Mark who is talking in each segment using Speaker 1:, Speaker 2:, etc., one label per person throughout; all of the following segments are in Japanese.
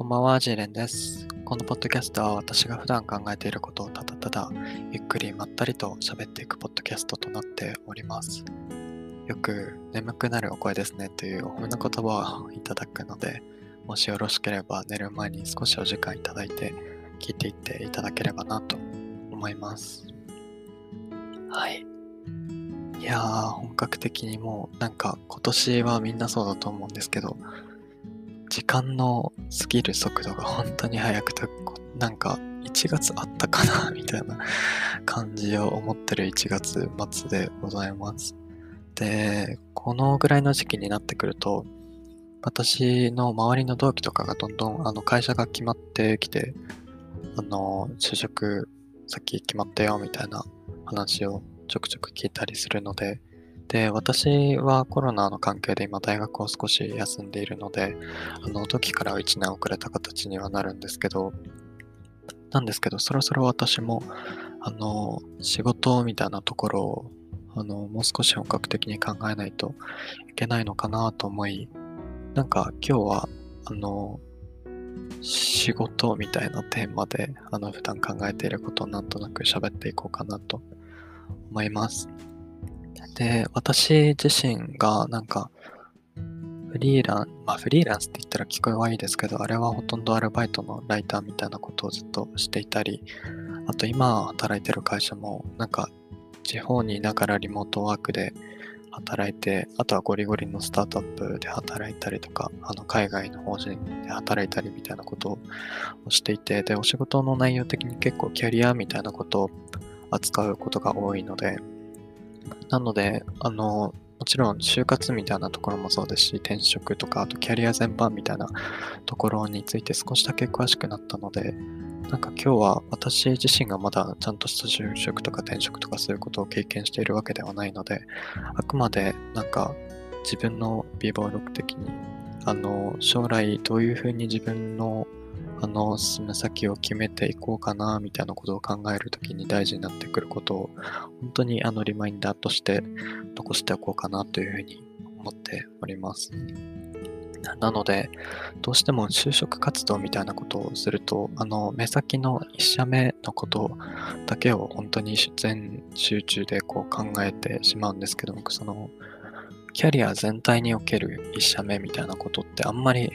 Speaker 1: こんばんは、ジーレンです。このポッドキャストは私が普段考えていることをただただゆっくりまったりと喋っていくポッドキャストとなっております。よく眠くなるお声ですねというお褒めの言葉をいただくので、もしよろしければ寝る前に少しお時間いただいて聞いていっていただければなと思います。はい。いやー、本格的にもうなんか今年はみんなそうだと思うんですけど、時間の過ぎる速度が本当に速くて、なんか1月あったかなみたいな感じを思ってる1月末でございます。で、このぐらいの時期になってくると、私の周りの同期とかがどんどんあの会社が決まってきて、あの、就職先決まったよみたいな話をちょくちょく聞いたりするので、で、私はコロナの関係で今大学を少し休んでいるので、あの時から1年遅れた形にはなるんですけど、なんですけど、そろそろ私も、あの、仕事みたいなところを、あの、もう少し本格的に考えないといけないのかなと思い、なんか今日は、あの、仕事みたいなテーマで、あの、普段考えていることをなんとなく喋っていこうかなと思います。で、私自身がなんか、フリーラン、まあフリーランスって言ったら聞こえはいいですけど、あれはほとんどアルバイトのライターみたいなことをずっとしていたり、あと今働いてる会社もなんか地方にいながらリモートワークで働いて、あとはゴリゴリのスタートアップで働いたりとか、あの海外の法人で働いたりみたいなことをしていて、で、お仕事の内容的に結構キャリアみたいなことを扱うことが多いので、なので、あの、もちろん就活みたいなところもそうですし、転職とか、あとキャリア全般みたいなところについて少しだけ詳しくなったので、なんか今日は私自身がまだちゃんとした就職とか転職とかそういうことを経験しているわけではないので、あくまでなんか自分の美貌録的に、あの、将来どういうふうに自分のあの、進む先を決めていこうかな、みたいなことを考えるときに大事になってくることを、本当にあの、リマインダーとして残しておこうかなというふうに思っております。なので、どうしても就職活動みたいなことをすると、あの、目先の一社目のことだけを本当に全集中でこう考えてしまうんですけど、僕その、キャリア全体における一社目みたいなことってあんまり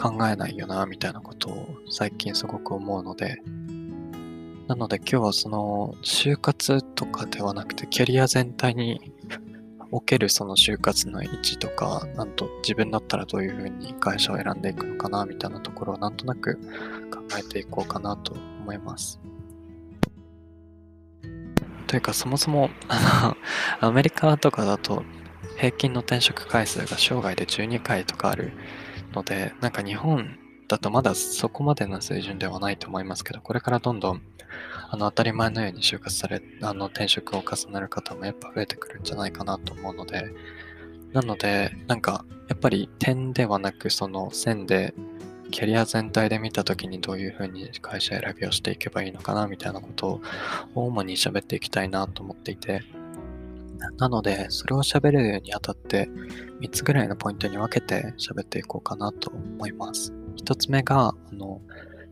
Speaker 1: 考えないよな、みたいなことを最近すごく思うので、なので今日はその就活とかではなくてキャリア全体におけるその就活の位置とか、なんと自分だったらどういうふうに会社を選んでいくのかな、みたいなところをなんとなく考えていこうかなと思います。というかそもそも、あの、アメリカとかだと平均の転職回数が生涯で12回とかあるので、なんか日本だとまだそこまでの水準ではないと思いますけど、これからどんどんあの当たり前のように就活され、あの転職を重ねる方もやっぱ増えてくるんじゃないかなと思うので、なので、なんかやっぱり点ではなくその線でキャリア全体で見たときにどういうふうに会社選びをしていけばいいのかなみたいなことを主に喋っていきたいなと思っていて、なので、それを喋るにあたって、3つぐらいのポイントに分けて喋っていこうかなと思います。1つ目が、あの、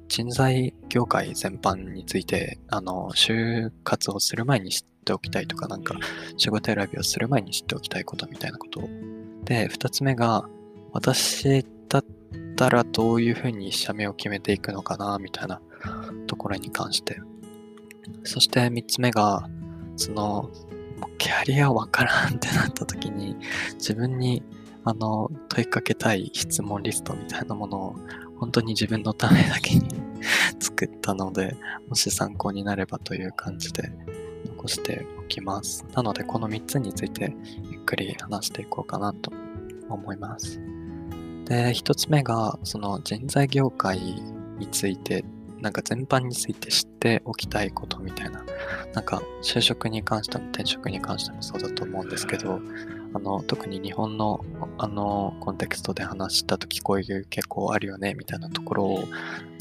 Speaker 1: 人材業界全般について、あの、就活をする前に知っておきたいとか、なんか、仕事選びをする前に知っておきたいことみたいなこと。で、2つ目が、私だったらどういうふうに社名を決めていくのかな、みたいなところに関して。そして3つ目が、その、キャリアわからんってなった時に自分にあの問いかけたい質問リストみたいなものを本当に自分のためだけに 作ったのでもし参考になればという感じで残しておきます。なのでこの3つについてゆっくり話していこうかなと思います。で1つ目がその人材業界についてなんか全般について知っておきたいことみたいな、なんか就職に関しても転職に関してもそうだと思うんですけど、あの特に日本のあのコンテクストで話した時こういう傾向あるよねみたいなところを、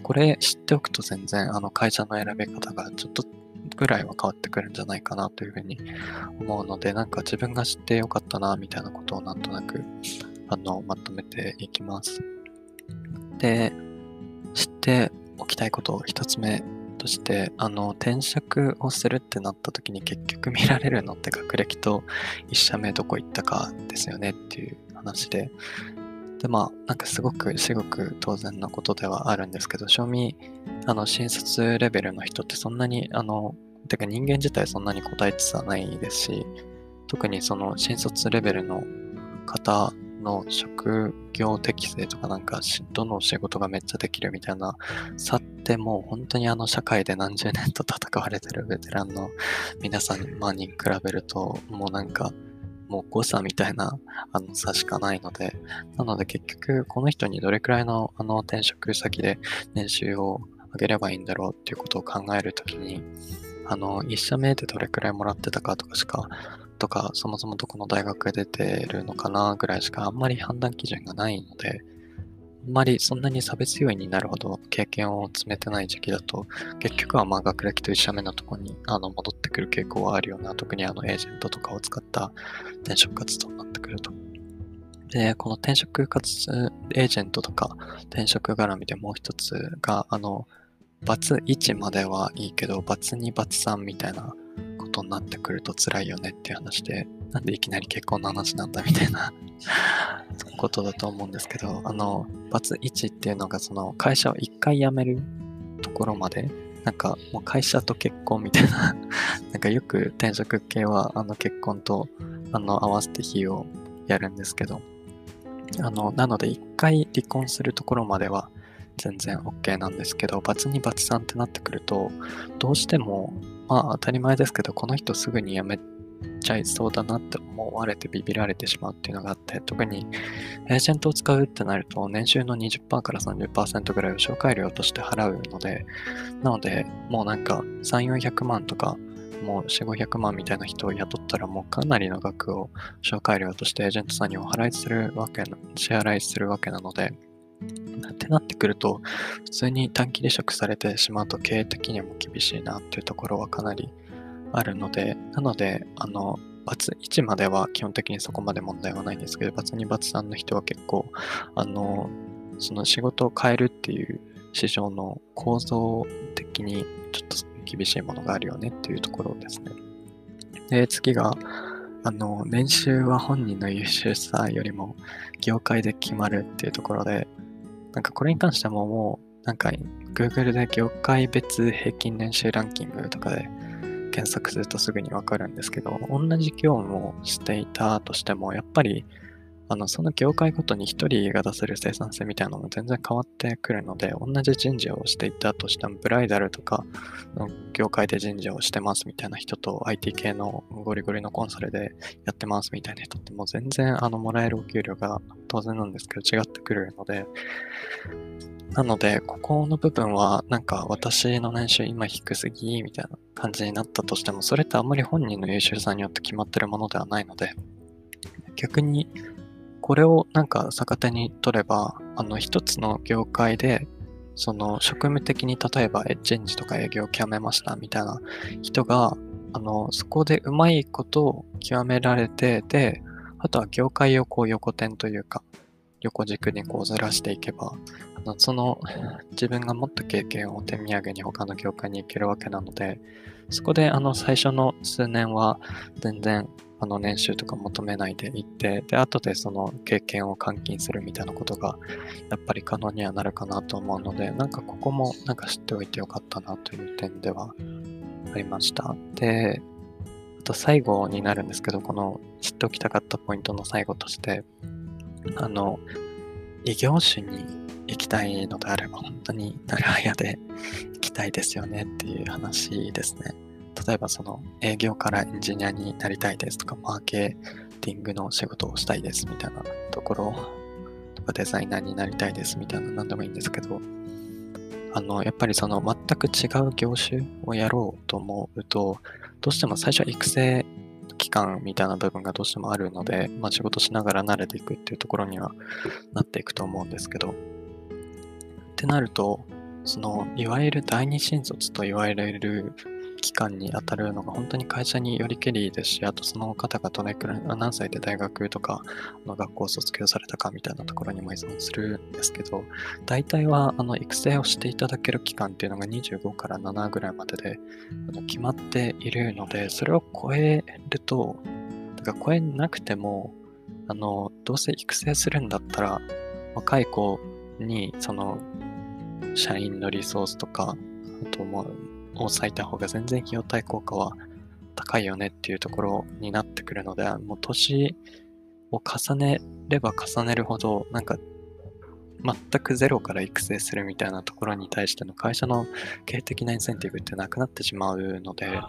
Speaker 1: これ知っておくと全然あの会社の選び方がちょっとぐらいは変わってくるんじゃないかなというふうに思うので、なんか自分が知ってよかったなみたいなことをなんとなくあのまとめていきます。で、知ってきたいこと一つ目としてあの転職をするってなった時に結局見られるのって学歴と1社目どこ行ったかですよねっていう話で。でまあなんかすごく至極当然なことではあるんですけど賞味あの新卒レベルの人ってそんなにあのてか人間自体そんなに答えてはないですし特にその新卒レベルの方の職業適性とかなんかどの仕事がめっちゃできるみたいな差ってもう本当にあの社会で何十年と戦われてるベテランの皆さんに比べるともうなんかもう誤差みたいなあの差しかないので、なので結局この人にどれくらいのあの転職先で年収を上げればいいんだろうっていうことを考えるときに、あの、1社目でどれくらいもらってたかとかしかとか、そもそもどこの大学出てるのかなぐらいしかあんまり判断基準がないので、あんまりそんなに差別要因になるほど経験を詰めてない時期だと、結局はまあ学歴と一社目のとこにあの戻ってくる傾向はあるような、特にあのエージェントとかを使った転職活動になってくると。で、この転職活動エージェントとか転職絡みでもう一つが、あの、バツ1まではいいけど、バツ2、バツ3みたいなことになってくると辛いよねっていう話で、なんでいきなり結婚の話なんだみたいな ことだと思うんですけど、あの、バツ1っていうのがその会社を1回辞めるところまで、なんかもう会社と結婚みたいな なんかよく転職系はあの結婚とあの合わせて費用やるんですけど、あの、なので1回離婚するところまでは全然 OK なんですけど、バツ2、バツ3ってなってくると、どうしてもまあ当たり前ですけど、この人すぐに辞めちゃいそうだなって思われてビビられてしまうっていうのがあって、特にエージェントを使うってなると、年収の20%から30%ぐらいを紹介料として払うので、なので、もうなんか3、400万とか、もう4、500万みたいな人を雇ったらもうかなりの額を紹介料としてエージェントさんにお払いするわけな、支払いするわけなので、ってなってくると、普通に短期離職されてしまうと経営的にも厳しいなっていうところはかなりあるので、なので、あの、バツ1までは基本的にそこまで問題はないんですけど、バツ2、バツ3の人は結構、あの、その仕事を変えるっていう市場の構造的にちょっと厳しいものがあるよねっていうところですね。で、次が、あの、年収は本人の優秀さよりも業界で決まるっていうところで、なんかこれに関してももう、なんか Google で業界別平均年収ランキングとかで検索するとすぐにわかるんですけど、同じ業務をしていたとしても、やっぱりあの、その業界ごとに一人が出せる生産性みたいなのも全然変わってくるので、同じ人事をしていたとしても、ブライダルとかの業界で人事をしてますみたいな人と、IT 系のゴリゴリのコンサルでやってますみたいな人ってもう全然あの、もらえるお給料が当然なんですけど違ってくるので、なので、ここの部分は、なんか私の年収今低すぎみたいな感じになったとしても、それってあんまり本人の優秀さによって決まってるものではないので、逆にこれをなんか逆手に取れば、あの一つの業界で、その職務的に例えばエッジェンジとか営業を極めましたみたいな人が、あの、そこでうまいことを極められて、で、あとは業界をこう横転というか、横軸にこうずらしていけば、あのその自分が持った経験を手土産に他の業界に行けるわけなので、そこであの最初の数年は全然あの年収とか求めないでいって、で、後でその経験を換金するみたいなことが、やっぱり可能にはなるかなと思うので、なんかここもなんか知っておいてよかったなという点ではありました。で、あと最後になるんですけど、この知っておきたかったポイントの最後として、あの、異業種に行きたいのであれば、本当に長屋で行きたいですよねっていう話ですね。例えばその営業からエンジニアになりたいですとか、マーケティングの仕事をしたいですみたいなところとか、デザイナーになりたいですみたいな何でもいいんですけど、あの、やっぱりその全く違う業種をやろうと思うと、どうしても最初は育成期間みたいな部分がどうしてもあるので、まあ、仕事しながら慣れていくっていうところにはなっていくと思うんですけど、ってなると、その、いわゆる第二新卒と言われる期間に当たるのが本当に会社によりけりですし、あとその方がどれくらい、何歳で大学とか学校を卒業されたかみたいなところにも依存するんですけど、大体はあの育成をしていただける期間っていうのが25から7ぐらいまでで決まっているので、それを超えると、だから超えなくても、あの、どうせ育成するんだったら、若い子に、その、社員のリソースとか、あともう、を割いた方が全然費用対効果は高いよねっていうところになってくるので、もう年を重ねれば重ねるほど、なんか、全くゼロから育成するみたいなところに対しての会社の経営的なインセンティブってなくなってしまうので、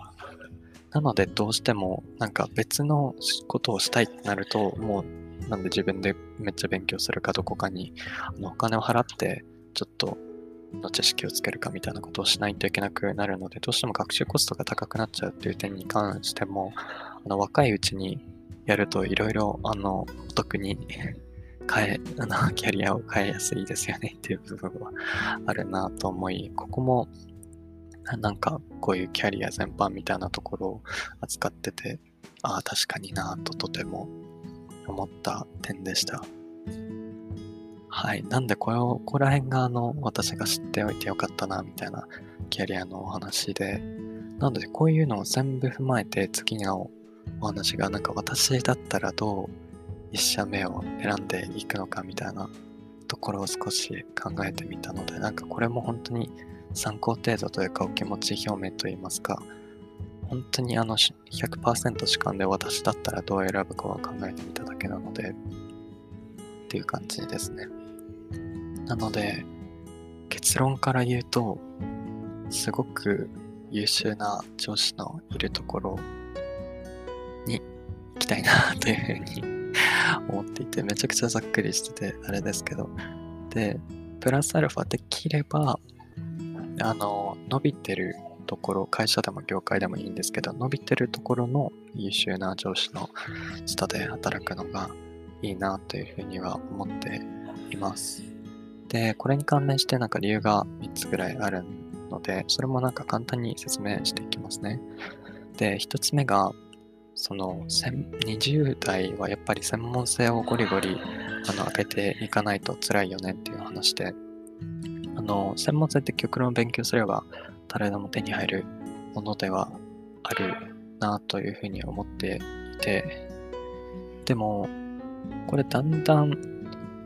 Speaker 1: なのでどうしてもなんか別のことをしたいってなると、もうなんで自分でめっちゃ勉強するかどこかにあのお金を払ってちょっとの知識をつけるかみたいなことをしないといけなくなるので、どうしても学習コストが高くなっちゃうっていう点に関しても、あの若いうちにやるといろいろあの お得に変え、あのキャリアを変えやすいですよねっていう部分はあるなと思い、ここもなんかこういうキャリア全般みたいなところを扱ってて、ああ、確かになととても思った点でした。はい。なんでこれを、ここら辺があの、私が知っておいてよかったな、みたいなキャリアのお話で、なのでこういうのを全部踏まえて次のお話がなんか私だったらどう一社目を選んでいくのかみたいなところを少し考えてみたので、なんかこれも本当に参考程度というかお気持ち表明といいますか、本当にあの100%主観で私だったらどう選ぶかは考えてみただけなので、っていう感じですね。なので、結論から言うと、すごく優秀な上司のいるところに行きたいなというふうに 思っていて、めちゃくちゃざっくりしててあれですけど、で、プラスアルファできれば、あの、伸びてるところ、会社でも業界でもいいんですけど、伸びてるところの優秀な上司の下で働くのがいいなというふうには思っています。で、これに関連してなんか理由が3つぐらいあるので、それもなんか簡単に説明していきますね。で、1つ目が、その20代はやっぱり専門性をゴリゴリあの上げていかないと辛いよねっていう話で、あの、専門性って極論勉強すれば誰でも手に入るものではあるなというふうに思っていて、でも、これだんだん、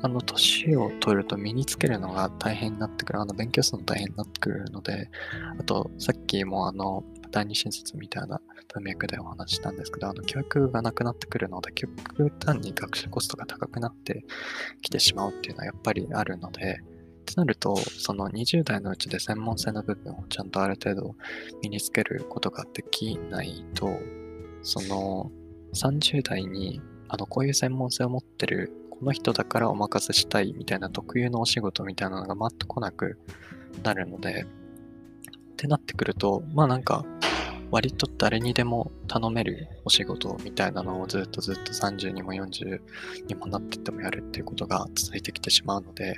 Speaker 1: あの、年を取ると身につけるのが大変になってくる、あの、勉強するの大変になってくるので、あと、さっきもあの、第二新卒みたいな文脈でお話したんですけど、あの、教育がなくなってくるので、極端に学習コストが高くなってきてしまうっていうのはやっぱりあるので、ってなると、その20代のうちで専門性の部分をちゃんとある程度身につけることができないと、その30代にあのこういう専門性を持ってるこの人だからお任せしたいみたいな特有のお仕事みたいなのが回ってこなくなるので、ってなってくると、まあなんか割と誰にでも頼めるお仕事みたいなのをずっとずっと30にも40にもなってってもやるっていうことが続いてきてしまうので、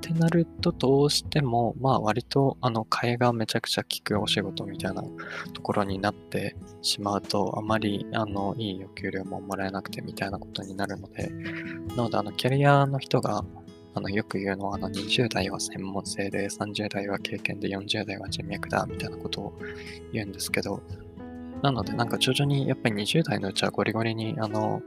Speaker 1: ってなると、どうしても、まあ割と、あの、替えがめちゃくちゃ効くお仕事みたいなところになってしまうと、あまり、あの、いいお給料ももらえなくてみたいなことになるので、なので、あの、キャリアの人が、あの、よく言うのは、あの、20代は専門性で、30代は経験で、40代は人脈だ、みたいなことを言うんですけど、なので、なんか徐々に、やっぱり20代のうちはゴリゴリに、あの、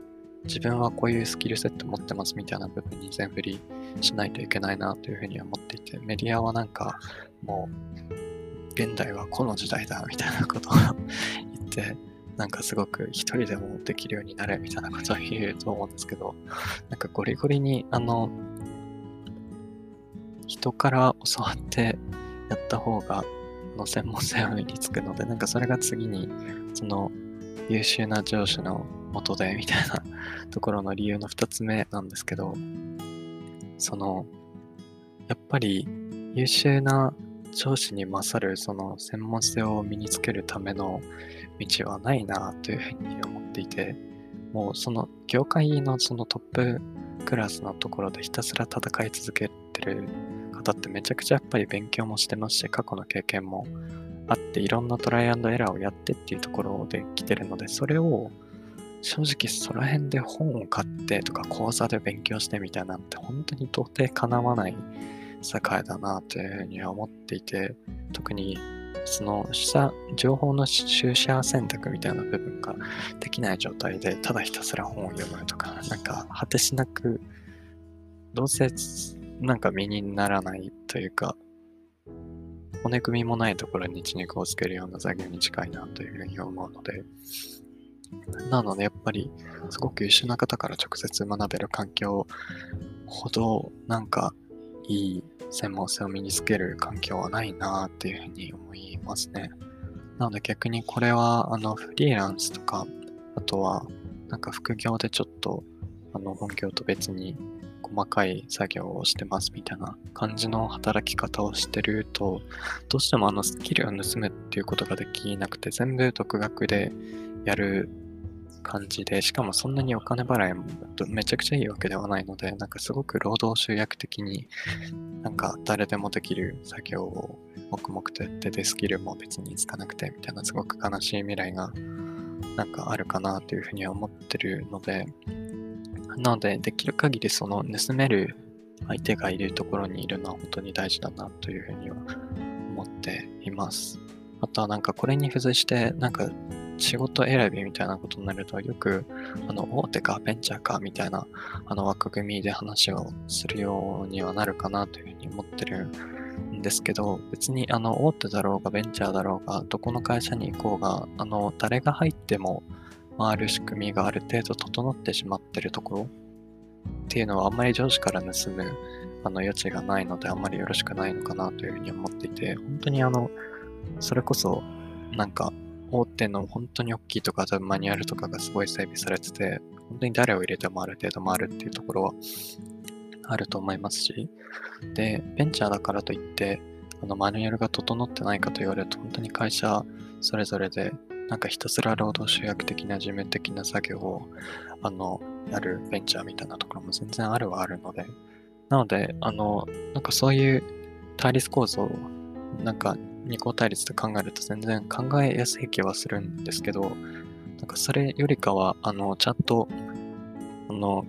Speaker 1: 自分はこういうスキルセット持ってますみたいな部分に全振りしないといけないなというふうに思っていて、メディアはなんかもう、現代はこの時代だみたいなことを 言って、なんかすごく一人でもできるようになれみたいなことを言うと思うんですけど、なんかゴリゴリにあの、人から教わってやった方が、の専門性を身につくので、なんかそれが次に、その優秀な上司の元でみたいなところの理由の2つ目なんですけど、その、やっぱり優秀な上司に勝るその専門性を身につけるための道はないなというふうに思っていて、もうその業界のそのトップクラスのところでひたすら戦い続けてる方ってめちゃくちゃやっぱり勉強もしてますし、過去の経験もあっていろんなトライアンドエラーをやってっていうところで来てるので、それを正直その辺で本を買ってとか講座で勉強してみたいなんて本当に到底かなわない世界だなというふうには思っていて、特にその下情報の取捨選択みたいな部分ができない状態で、ただひたすら本を読むとか、なんか果てしなく、どうせなんか身にならないというか、骨組みもないところに血肉をつけるような作業に近いなというふうに思うので、なのでやっぱりすごく優秀な方から直接学べる環境ほどなんかいい専門性を身につける環境はないなっていうふうに思いますね。なので逆にこれはあのフリーランスとか、あとはなんか副業でちょっとあの本業と別に細かい作業をしてますみたいな感じの働き方をしてると、どうしてもあのスキルを盗むっていうことができなくて、全部独学でやる感じで、しかもそんなにお金払いもめちゃくちゃいいわけではないので、なんかすごく労働集約的に、なんか誰でもできる作業を黙々とやってて、スキルも別につかなくてみたいな、すごく悲しい未来がなんかあるかなというふうには思ってるので、なので、できる限りその盗める相手がいるところにいるのは本当に大事だなというふうには思っています。あとはなんかこれに付随して、なんか仕事選びみたいなことになると、よく、あの、大手かベンチャーかみたいな、あの、枠組みで話をするようにはなるかなというふうに思ってるんですけど、別に、あの、大手だろうがベンチャーだろうが、どこの会社に行こうが、あの、誰が入っても回る仕組みがある程度整ってしまってるところっていうのはあんまり上司から盗むあの余地がないのであんまりよろしくないのかなというふうに思っていて、本当にあの、それこそなんか大手の本当に大きいとか、多分マニュアルとかがすごい整備されてて、本当に誰を入れてもある程度回るっていうところはあると思いますし、で、ベンチャーだからといって、あのマニュアルが整ってないかと言われると、本当に会社それぞれで、なんかひたすら労働集約的な事務的な作業を、あの、やるベンチャーみたいなところも全然あるはあるので、なので、あの、なんかそういう対立構造、なんか二項対立と考えると全然考えやすい気はするんですけど、なんかそれよりかは、あの、ちゃんと、あの、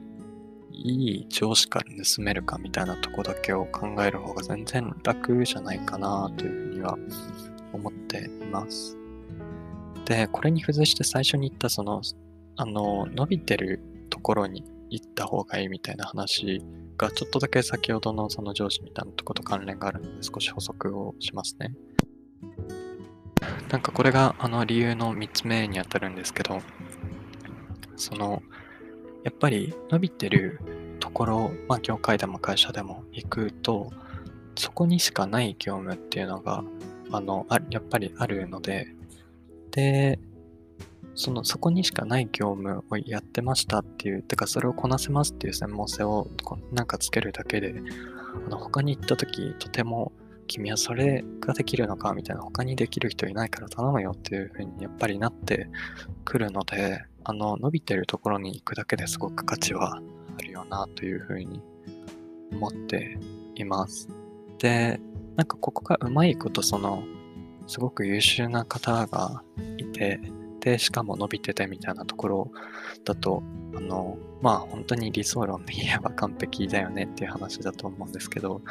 Speaker 1: いい上司から盗めるかみたいなとこだけを考える方が全然楽じゃないかなというふうには思っています。で、これに付随して最初に言ったその、あの、伸びてるところに行った方がいいみたいな話がちょっとだけ先ほどのその上司みたいなとこと関連があるので少し補足をしますね。なんかこれがあの理由の3つ目にあたるんですけど、その、やっぱり伸びてるところ、まあ業界でも会社でも行くと、そこにしかない業務っていうのが、あの、あやっぱりあるので、で、その、そこにしかない業務をやってましたっていう、てかそれをこなせますっていう専門性をなんかつけるだけで、あの他に行った時、とても君はそれができるのかみたいな、他にできる人いないから頼むよっていう風にやっぱりなってくるので、あの、伸びてるところに行くだけですごく価値はあるよなという風に思っています。で、なんかここがうまいことその、すごく優秀な方がいて、で、しかも伸びててみたいなところだと、あの、まあ本当に理想論で言えば完璧だよねっていう話だと思うんですけど、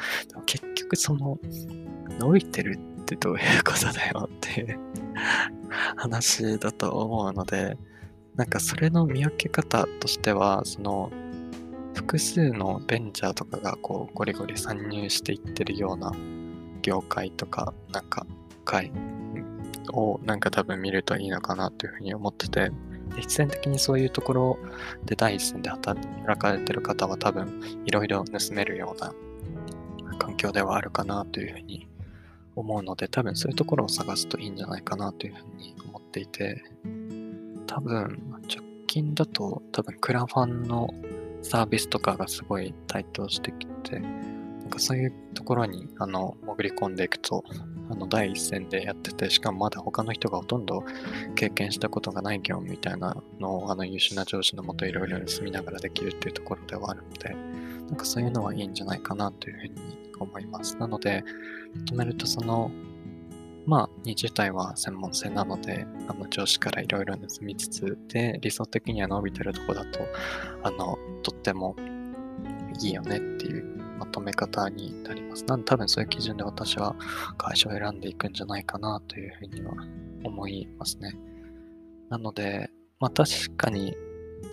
Speaker 1: 結局その、伸びてるってどういうことだよってい う話だと思うので、なんかそれの見分け方としては、その、複数のベンチャーとかがこうゴリゴリ参入していってるような業界とか、なんか会をなんか多分見るといいのかなというふうに思ってて、必然的にそういうところで第一線で働かれてる方は多分いろいろ盗めるような環境ではあるかなというふうに思うので多分そういうところを探すといいんじゃないかなというふうに思っていて多分直近だと多分クラファンのサービスとかがすごい台頭してきてなんかそういうところにあの潜り込んでいくとあの第一線でやってて、しかもまだ他の人がほとんど経験したことがない業務みたいなのをあの優秀な上司のもといろいろ盗みながらできるっていうところではあるので、なんかそういうのはいいんじゃないかなというふうに思います。なので、まとめるとその、まあ、20代は専門性なので、あの上司からいろいろ盗みつつ、で、理想的には伸びてるとこだと、あの、とってもいいよねっていうまとめ方になります。なんで多分そういう基準で私は会社を選んでいくんじゃないかなというふうには思いますね。なので、まあ確かに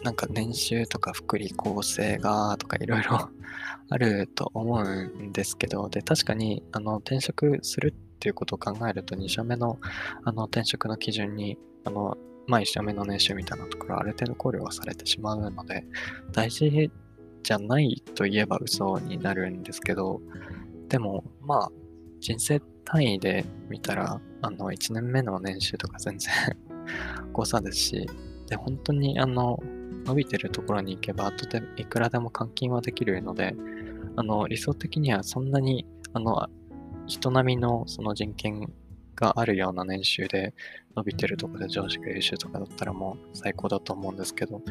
Speaker 1: なんか年収とか福利厚生がとかいろいろ あると思うんですけど、で、確かにあの転職するっていうことを考えると2社目のあの転職の基準にあのまあ1社目の年収みたいなところある程度考慮はされてしまうので、大事じゃないと言えば嘘になるんですけど、でも、まあ、人生単位で見たら、あの、1年目の年収とか全然 誤差ですし、で、本当に、あの、伸びてるところに行けば、後でいくらでも換金はできるので、あの、理想的にはそんなに、あの、人並みのその人権があるような年収で伸びてるところで上司が優秀とかだったらもう最高だと思うんですけど、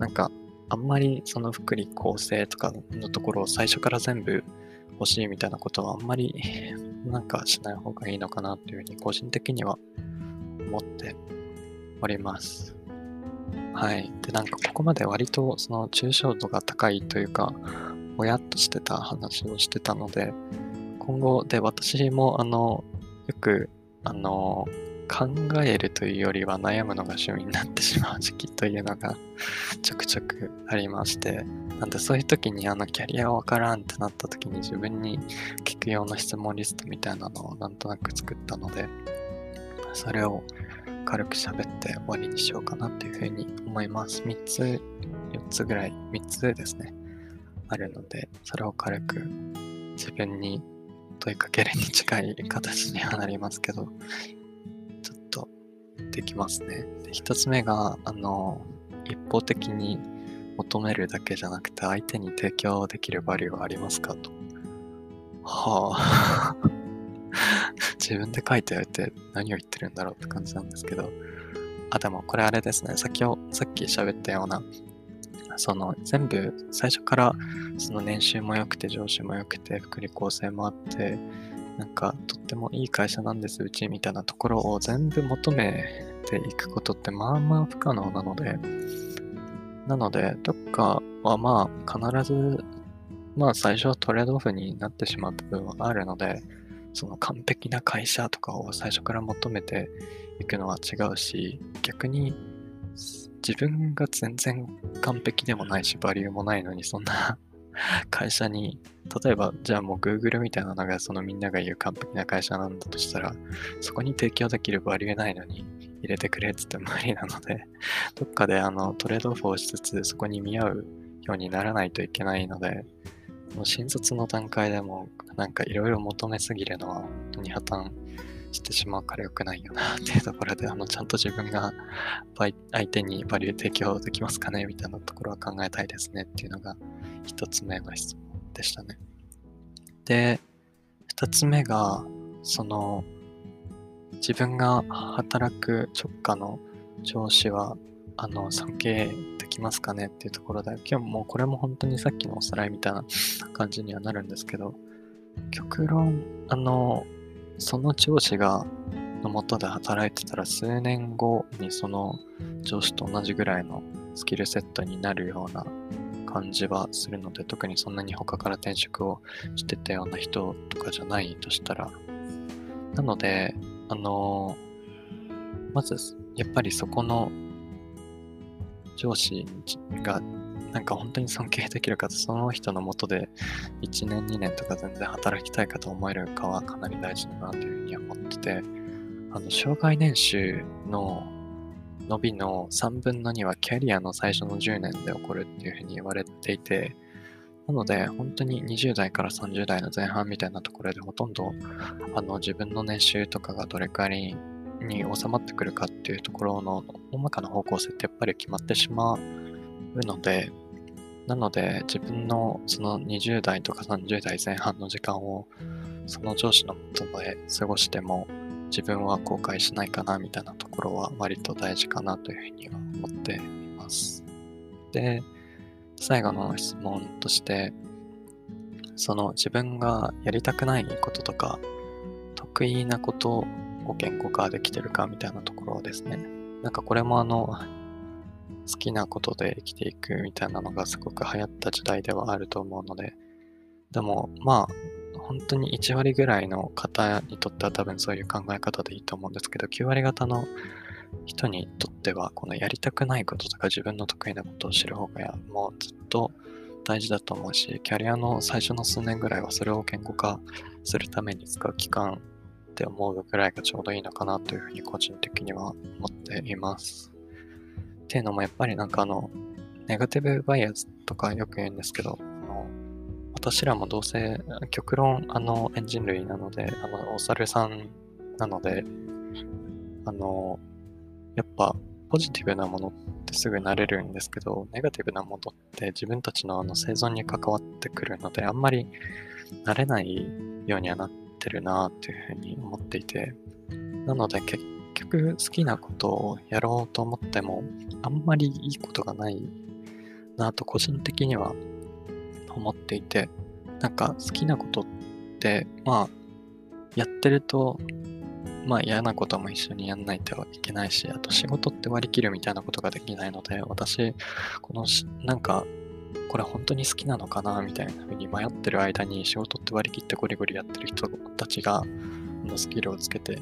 Speaker 1: なんかあんまりその福利厚生とかのところを最初から全部欲しいみたいなことはあんまりなんかしない方がいいのかなというふうに個人的には思っております。はい。で、なんかここまで割とその抽象度が高いというか、ぼやっとしてた話をしてたので、今後で私もあの、よくあの、考えるというよりは悩むのが趣味になってしまう時期というのがちょくちょくありまして、なんでそういう時にあのキャリアわからんってなった時に自分に聞く用の質問リストみたいなのをなんとなく作ったので、それを軽く喋って終わりにしようかなというふうに思います。3つ、4つぐらい、3つですね、あるので、それを軽く自分に問いかけるに近い形にはなりますけど、ちょっとできますね。で一つ目が、あの、一方的に求めるだけじゃなくて、相手に提供できるバリューはありますかと。はあ。自分で書いておいて何を言ってるんだろうって感じなんですけど。あ、でもこれあれですね。先ほさっき喋ったような、その全部最初からその年収も良くて上司も良くて福利厚生もあってなんかとってもいい会社なんですうちみたいなところを全部求めていくことってまあまあ不可能なのでなのでどっかはまあ必ずまあ最初はトレードオフになってしまう部分はあるのでその完璧な会社とかを最初から求めていくのは違うし逆に自分が全然完璧でもないしバリューもないのにそんな 会社に、例えば、じゃあもう Google みたいなのがそのみんなが言う完璧な会社なんだとしたら、そこに提供できるバリューないのに入れてくれって言って無理なので、どっかであのトレードオフをしつつ、そこに見合うようにならないといけないので、もう新卒の段階でもなんかいろいろ求めすぎるのは本当に破綻してしまうから良くないよなっていうところで、あの、ちゃんと自分が相手にバリュー提供できますかねみたいなところは考えたいですねっていうのが一つ目の質問でしたね。で、二つ目が、その、自分が働く直下の上司は、あの、尊敬きますかね？っていうところで、今日もこれも本当にさっきのおさらいみたいな 感じにはなるんですけど、極論、あの、その上司が、のもとで働いてたら数年後にその上司と同じぐらいのスキルセットになるような感じはするので、特にそんなに他から転職をしてたような人とかじゃないとしたら。なので、あのまず、やっぱりそこの上司がなんか本当に尊敬できるか、その人のもとで1年2年とか全然働きたいかと思えるかはかなり大事だなというふうに思ってて、あの、障害年収の伸びの3分の2はキャリアの最初の10年で起こるっていうふうに言われていて、なので、本当に20代から30代の前半みたいなところでほとんど、あの、自分の年収とかがどれくらいに収まってくるかっていうところの大まかな方向性ってやっぱり決まってしまうので、なので、自分のその20代とか30代前半の時間を、その上司のもとで過ごしても、自分は後悔しないかなみたいなところは割と大事かなというふうには思っています。で、最後の質問として、その自分がやりたくないこととか、得意なことを言語化できてるかみたいなところですね。なんかこれもあの、好きなことで生きていくみたいなのがすごく流行った時代ではあると思うので、でもまあ、本当に1割ぐらいの方にとっては多分そういう考え方でいいと思うんですけど、9割方の人にとっては、このやりたくないこととか自分の得意なことを知る方がもうずっと大事だと思うし、キャリアの最初の数年ぐらいはそれを言語化するために使う期間って思うぐらいがちょうどいいのかなというふうに個人的には思っています。っていうのもやっぱりなんかあの、ネガティブバイアスとかよく言うんですけど、あの私らもどうせ極論あのエンジン類なので、あのお猿さんなので、あの、やっぱポジティブなものってすぐなれるんですけど、ネガティブなものって自分たちのあの生存に関わってくるので、あんまり慣れないようにはなっててるなっていうふうに思っていて、なので結局好きなことをやろうと思っても、あんまりいいことがないなと個人的には思っていて、なんか好きなことって、まあ、やってるとまあ嫌なことも一緒にやんないといけないし、あと仕事って割り切るみたいなことができないので、私、このなんか、これ本当に好きなのかなみたいな風に迷ってる間に仕事って割り切ってゴリゴリやってる人たちが、のスキルをつけて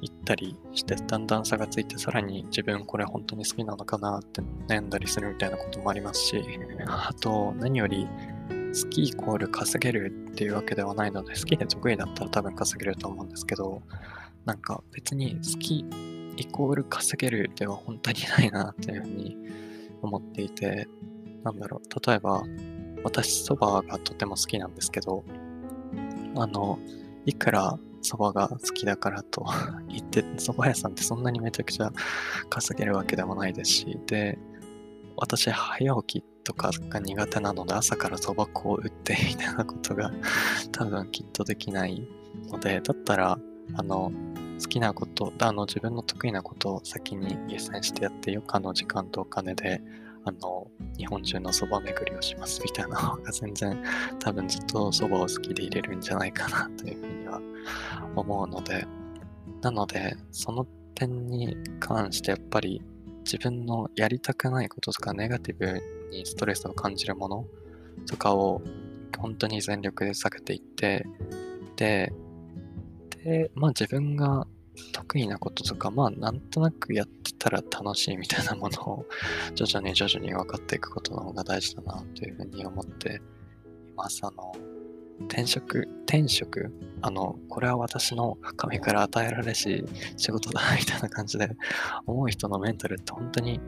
Speaker 1: いったりして、だんだん差がついて、さらに自分これ本当に好きなのかなって悩んだりするみたいなこともありますし、あと何より好きイコール稼げるっていうわけではないので、好きで得意だったら多分稼げると思うんですけど、なんか別に好きイコール稼げるでは本当にないなっていうふうに思っていて、なんだろう、例えば、私蕎麦がとても好きなんですけど、あの、いくら蕎麦が好きだからと 言って、蕎麦屋さんってそんなにめちゃくちゃ稼げるわけでもないですし、で、私早起きとかが苦手なので朝からそば粉を打って みたいなことが多分きっとできないので、だったら、あの、好きなこと、あの、自分の得意なことを先に優先してやって余暇の時間とお金で、あの、日本中のそば巡りをしますみたいな方が全然多分ずっとそばを好きでいれるんじゃないかなというふうには思うので、なので、その点に関してやっぱり自分のやりたくないこととかネガティブにストレスを感じるものとかを本当に全力で避けていって、で、で、まあ自分が得意なこととか、まあなんとなくやってたら楽しいみたいなものを徐々に徐々に分かっていくことの方が大事だなというふうに思っています。あの、転職、転職、あの、これは私の神から与えられし仕事だみたいな感じで思う人のメンタルって本当に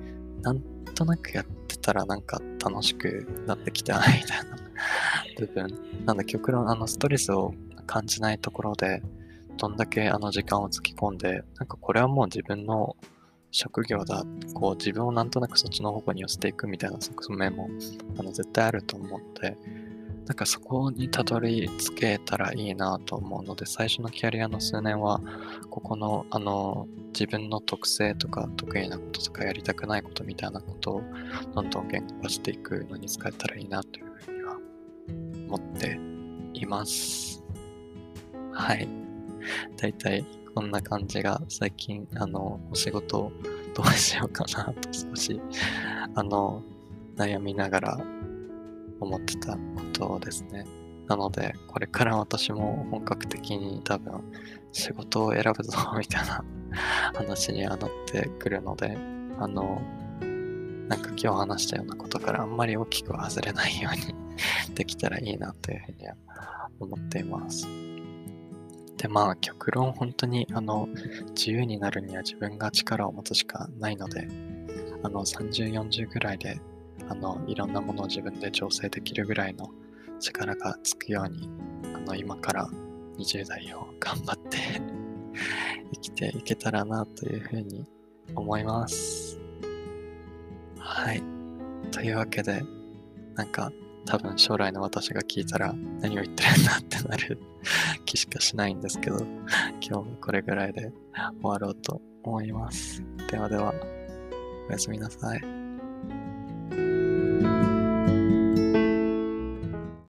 Speaker 1: なんとなくやってたらなんか楽しくなってきたみたいな部分。なんだ、極論、あの、ストレスを感じないところで、どんだけあの時間を突き込んで、なんかこれはもう自分の職業だ、こう自分をなんとなくそっちの方向に寄せていくみたいな側面もあの絶対あると思うので、なんかそこにたどり着けたらいいなと思うので、最初のキャリアの数年は、ここの、あの、自分の特性とか得意なこととかやりたくないことみたいなことをどんどん言語化していくのに使えたらいいなというふうには思っています。はい。だいたいこんな感じが最近、あの、お仕事どうしようかなと少し、あの、悩みながら思ってたことですね。なので、これから私も本格的に多分仕事を選ぶぞ みたいな話にはなってくるので、あの、なんか今日話したようなことからあんまり大きく外れないように できたらいいなというふうには思っています。で、まあ、極論本当にあの自由になるには自分が力を持つしかないので、あの30、40ぐらいであのいろんなものを自分で調整できるぐらいの力がつくようにあの今から20代を頑張って 生きていけたらなというふうに思います。はい。というわけで、なんか多分将来の私が聞いたら何を言ってるんだってなる 気しかしないんですけど、今日もこれぐらいで終わろうと思います。ではでは、おやすみなさい。